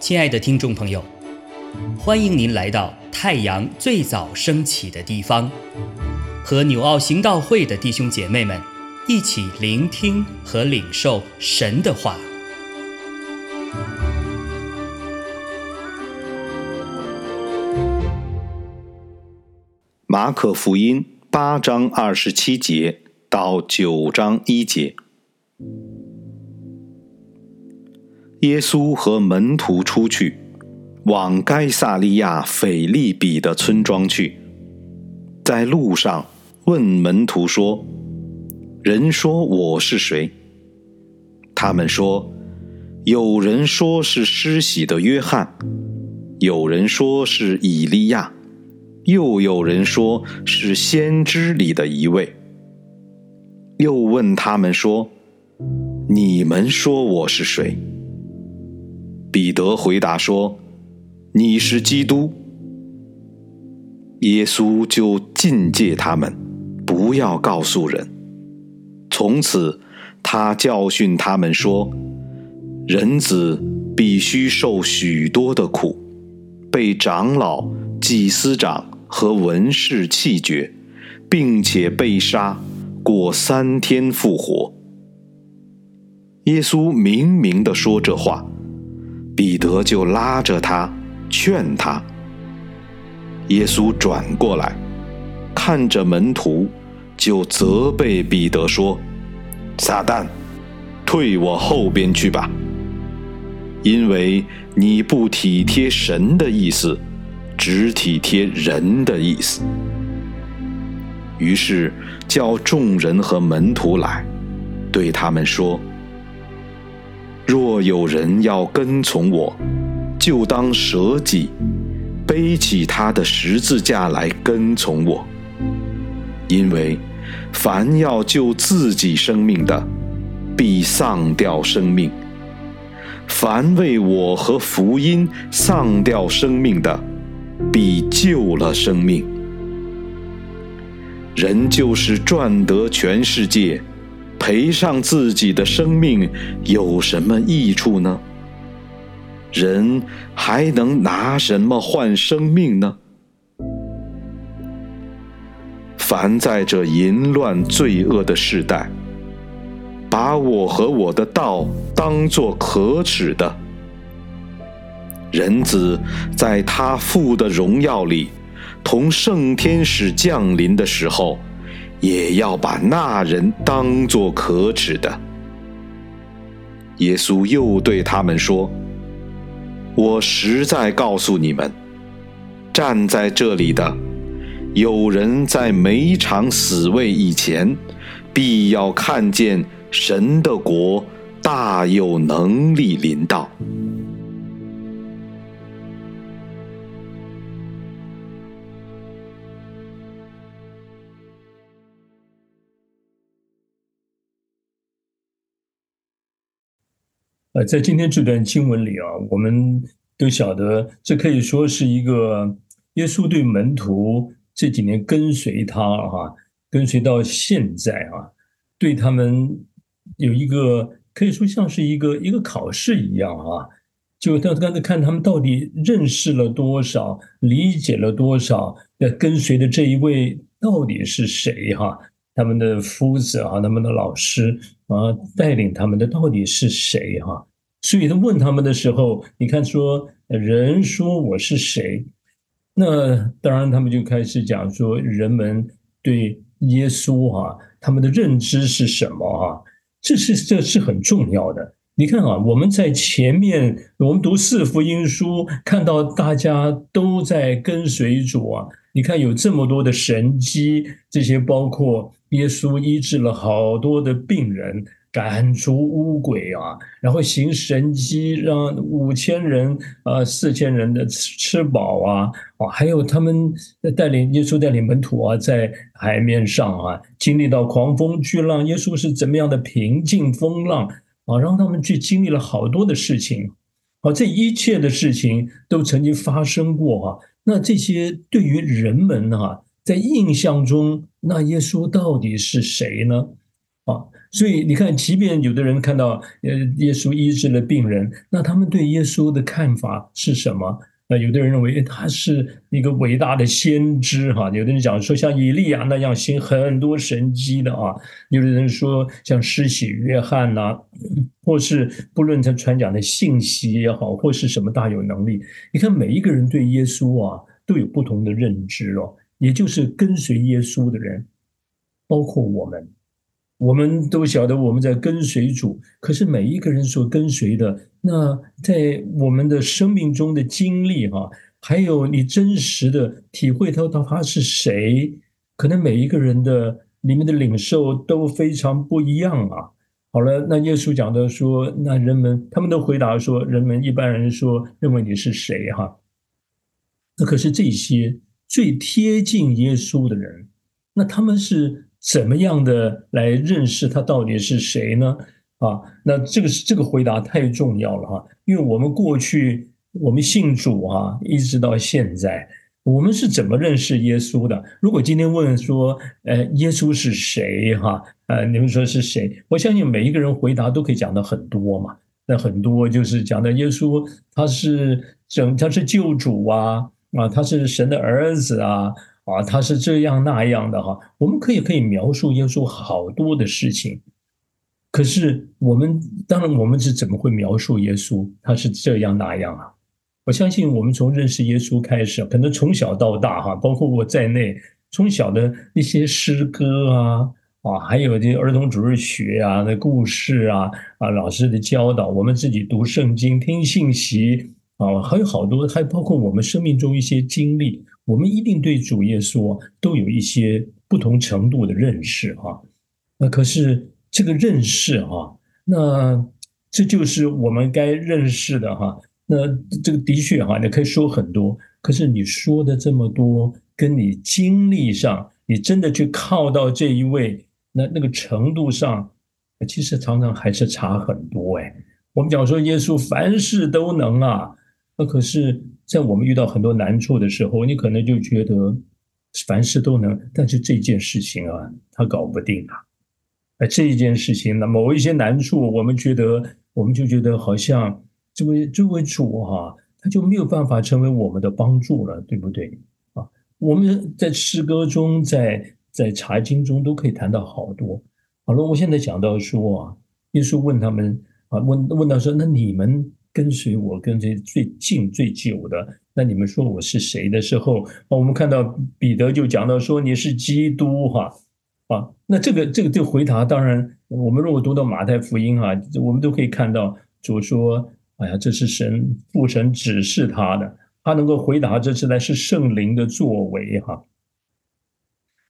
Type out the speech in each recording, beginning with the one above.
亲爱的听众朋友，欢迎您来到太阳最早升起的地方，和纽奥行道会的弟兄姐妹们一起聆听和领受神的话。马可福音八章二十七节到九章一节。耶稣和门徒出去，往该萨利亚腓利比的村庄去。在路上，问门徒说：“人说我是谁？”他们说：“有人说是施洗的约翰，有人说是以利亚，又有人说是先知里的一位。”又问他们说：“你们说我是谁？”彼得回答说：“你是基督。”耶稣就禁戒他们，不要告诉人。从此，他教训他们说：“人子必须受许多的苦，被长老、祭司长和文士弃绝，并且被杀，过三天复活。”耶稣明明的说这话。彼得就拉着他，劝他。耶稣转过来，看着门徒，就责备彼得说：“撒旦，退我后边去吧！因为你不体贴神的意思，只体贴人的意思。”于是叫众人和门徒来，对他们说。若有人要跟从我，就当舍己，背起他的十字架来跟从我。因为凡要救自己生命的，必丧掉生命；凡为我和福音丧掉生命的，必救了生命。人就是赚得全世界。赔上自己的生命有什么益处呢？人还能拿什么换生命呢？凡在这淫乱罪恶的时代，把我和我的道当作可耻的，人子在他父的荣耀里，同圣天使降临的时候。也要把那人当作可耻的。耶稣又对他们说：“我实在告诉你们，站在这里的，有人在每场死位以前，必要看见神的国大有能力临到。”呃，在今天这段经文里啊，我们都晓得，这可以说是一个耶稣对门徒这几年跟随他哈，跟随到现在啊，对他们有一个可以说像是一个一个考试一样啊，就他刚才看他们到底认识了多少，理解了多少，要跟随的这一位到底是谁哈？他们的夫子啊，他们的老师啊，带领他们的到底是谁哈？所以他问他们的时候，你看说人说我是谁？那当然他们就开始讲说人们对耶稣哈，他们的认知是什么啊？这是这是很重要的。你看啊，我们在前面我们读四福音书，看到大家都在跟随主啊。你看有这么多的神迹，这些包括。耶稣医治了好多的病人，赶出污鬼啊，然后行神迹，让五千人啊、四千人的吃吃饱啊，啊，还有他们带领耶稣带领门徒啊，在海面上啊，经历到狂风巨浪，耶稣是怎么样的平静风浪啊，让他们去经历了好多的事情，啊，这一切的事情都曾经发生过哈，那这些对于人们哈。在印象中，那耶稣到底是谁呢？啊，所以你看，即便有的人看到呃耶稣医治了病人，那他们对耶稣的看法是什么？那有的人认为他是一个伟大的先知哈，有的人讲说像以利亚那样行很多神迹的啊，有的人说像施洗约翰呐，或是不论他传讲的信息也好，或是什么大有能力。你看每一个人对耶稣啊都有不同的认知哦，也就是跟随耶稣的人，包括我们。我们都晓得我们在跟随主，可是每一个人所跟随的，那在我们的生命中的经历哈，还有你真实的体会到到他是谁，可能每一个人的里面的领受都非常不一样啊。好了，那耶稣讲的说，那人们他们都回答说，人们一般人说认为你是谁哈？那可是这些最贴近耶稣的人，那他们是。怎么样的来认识他到底是谁呢？啊，那这个是这个回答太重要了哈，因为我们过去我们信主啊，一直到现在，我们是怎么认识耶稣的？如果今天问说，呃，耶稣是谁？哈，呃，你们说是谁？我相信每一个人回答都可以讲的很多嘛。那很多就是讲的耶稣，他是整他是救主啊，啊，他是神的儿子啊。啊，他是这样那样的哈，我们可以可以描述耶稣好多的事情，可是我们当然我们是怎么会描述耶稣？他是这样那样啊？我相信我们从认识耶稣开始，可能从小到大哈，包括我在内，从小的一些诗歌啊啊，还有这儿童主日学啊的故事啊啊，老师的教导，我们自己读圣经、听信息啊，还有好多，还包括我们生命中一些经历。我们一定对主耶稣都有一些不同程度的认识哈，那可是这个认识哈，那这就是我们该认识的哈。那这个的确哈，你可以说很多，可是你说的这么多，跟你经历上，你真的去靠到这一位，那那个程度上，其实常常还是差很多哎。我们讲说耶稣凡事都能啊。那可是，在我们遇到很多难处的时候，你可能就觉得凡事都能，但是这件事情啊，他搞不定啊。哎，这一件事情，那某一些难处，我们觉得，我们就觉得好像这位这位主哈，他就没有办法成为我们的帮助了，对不对啊？我们在诗歌中，在在查经中都可以谈到好多。好了，我现在讲到说啊，耶稣问他们啊，问问到说，那你们。跟随我跟随最近最久的，那你们说我是谁的时候啊，我们看到彼得就讲到说你是基督哈啊，那这个这个这回答，当然我们如果读到马太福音哈，我们都可以看到主说，哎呀，这是神父神指示他的，他能够回答这是来是圣灵的作为哈，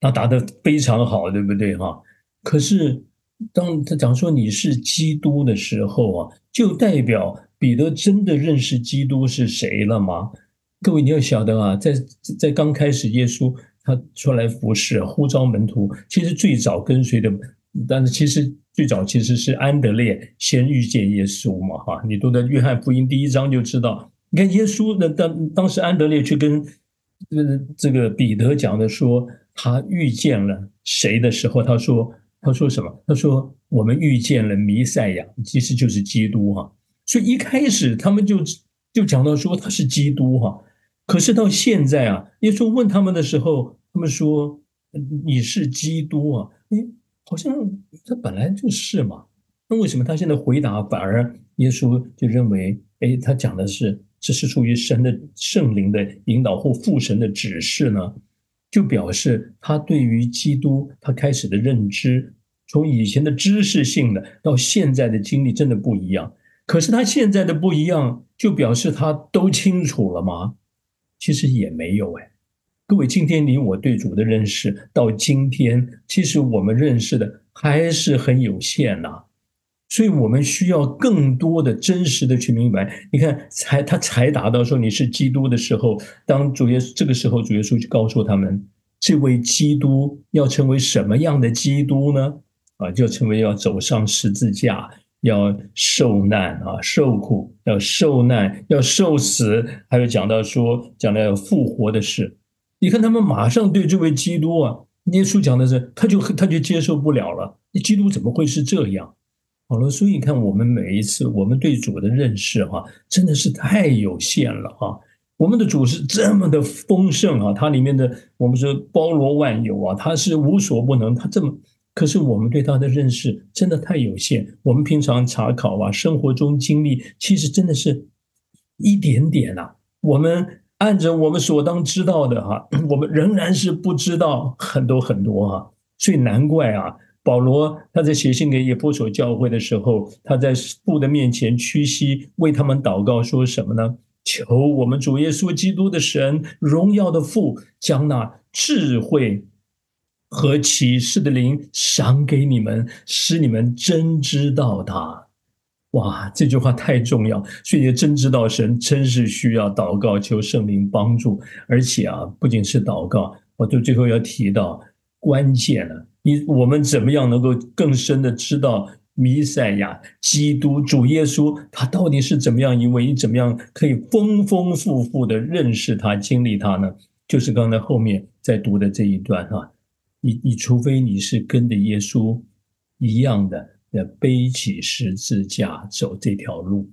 他答的非常好，对不对哈？可是当他讲说你是基督的时候啊，就代表。彼得真的认识基督是谁了吗？各位，你要晓得啊，在在刚开始，耶稣他出来服侍、呼召门徒，其实最早跟随的，但是其实最早其实是安德烈先遇见耶稣嘛，哈，你读的约翰福音第一章就知道。你看耶稣的当当时安德烈去跟呃这个彼得讲的说，他遇见了谁的时候，他说他说什么？他说我们遇见了弥赛亚，其实就是基督哈。所以一开始他们就就讲到说他是基督哈，可是到现在啊，耶稣问他们的时候，他们说你是基督啊，哎，好像他本来就是嘛，那为什么他现在回答反而耶稣就认为，哎，他讲的是这是出于神的圣灵的引导或父神的指示呢？就表示他对于基督他开始的认知，从以前的知识性的到现在的经历真的不一样。可是他现在的不一样，就表示他都清楚了吗？其实也没有哎。各位，今天你我对主的认识到今天，其实我们认识的还是很有限呐。所以我们需要更多的真实的去明白。你看，才他才达到说你是基督的时候，当主耶稣这个时候，主耶稣就告诉他们，这位基督要成为什么样的基督呢？啊，就成为要走上十字架。要受难啊，受苦，要受难，要受死，还有讲到说讲到要复活的事。你看他们马上对这位基督啊，耶稣讲的是，他就他就接受不了了。那基督怎么会是这样？好了，所以你看我们每一次我们对主的认识哈，真的是太有限了哈。我们的主是这么的丰盛啊，它里面的我们说包罗万有啊，它是无所不能，它这么。可是我们对他的认识真的太有限，我们平常查考啊，生活中经历，其实真的是一点点啊。我们按着我们所当知道的哈，我们仍然是不知道很多很多啊。所以难怪啊，保罗他在写信给耶波所教会的时候，他在父的面前屈膝为他们祷告，说什么呢？求我们主耶稣基督的神荣耀的父，将那智慧。和启示的灵赏给你们，使你们真知道他。哇，这句话太重要，所以真知道神真是需要祷告，求圣灵帮助。而且啊，不仅是祷告，我就最后要提到关键了。你我们怎么样能够更深的知道弥赛亚、基督、主耶稣他到底是怎么样一位？你怎么样可以丰丰富富的认识他、经历他呢？就是刚才后面在读的这一段哈。你你除非你是跟着耶稣一样的，要背起十字架走这条路。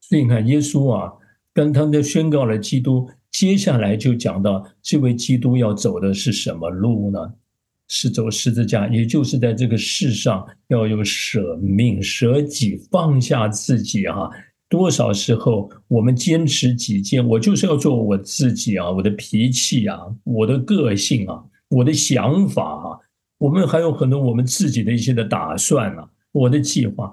所以你看，耶稣啊，跟他们宣告了基督，接下来就讲到这位基督要走的是什么路呢？是走十字架，也就是在这个世上要有舍命、舍己、放下自己啊。多少时候我们坚持己见，我就是要做我自己啊，我的脾气啊，我的个性啊。我的想法啊，我们还有很多我们自己的一些的打算啊，我的计划，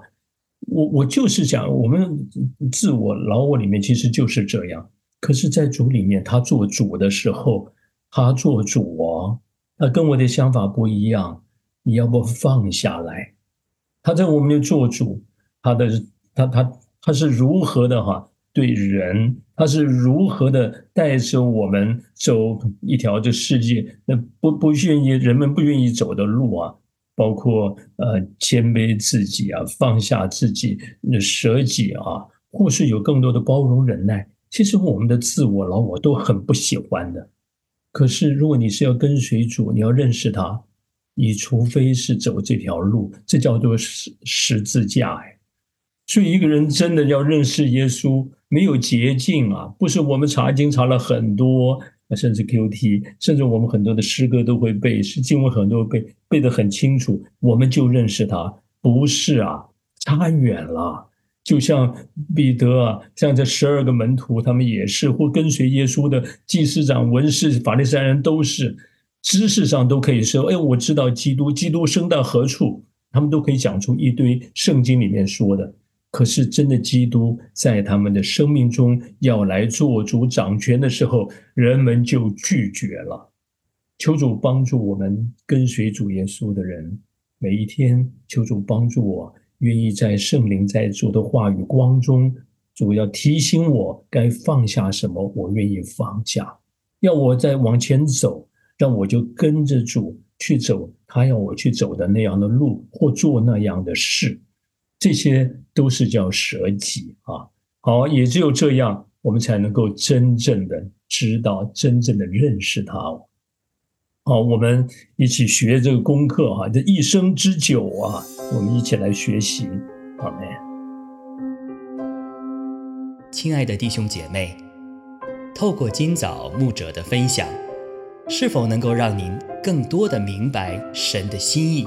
我我就是讲，我们自我老我里面其实就是这样。可是，在主里面，他做主的时候，他做主哦，他跟我的想法不一样，你要不放下来？他在我们的做主，他的他他他是如何的哈？对人，他是如何的带着我们走一条这世界那不不愿意人们不愿意走的路啊？包括呃谦卑自己啊，放下自己，舍己啊，或是有更多的包容忍耐。其实我们的自我老我都很不喜欢的。可是如果你是要跟随主，你要认识他，你除非是走这条路，这叫做十十字架哎。所以一个人真的要认识耶稣。没有捷径啊！不是我们查经查了很多，甚至 Q T，甚至我们很多的诗歌都会背，是经文很多背背得很清楚，我们就认识他。不是啊，差远了。就像彼得啊，像这十二个门徒，他们也是或跟随耶稣的祭司长、文士、法利赛人，都是知识上都可以说，哎，我知道基督，基督生到何处，他们都可以讲出一堆圣经里面说的。可是，真的基督在他们的生命中要来做主掌权的时候，人们就拒绝了。求主帮助我们跟随主耶稣的人，每一天求主帮助我，愿意在圣灵在主的话语光中，主要提醒我该放下什么，我愿意放下。要我再往前走，让我就跟着主去走他要我去走的那样的路，或做那样的事。这些都是叫舍己啊！好，也只有这样，我们才能够真正的知道、真正的认识他。好，我们一起学这个功课哈，这一生之久啊，我们一起来学习。好嘞，亲爱的弟兄姐妹，透过今早牧者的分享，是否能够让您更多的明白神的心意？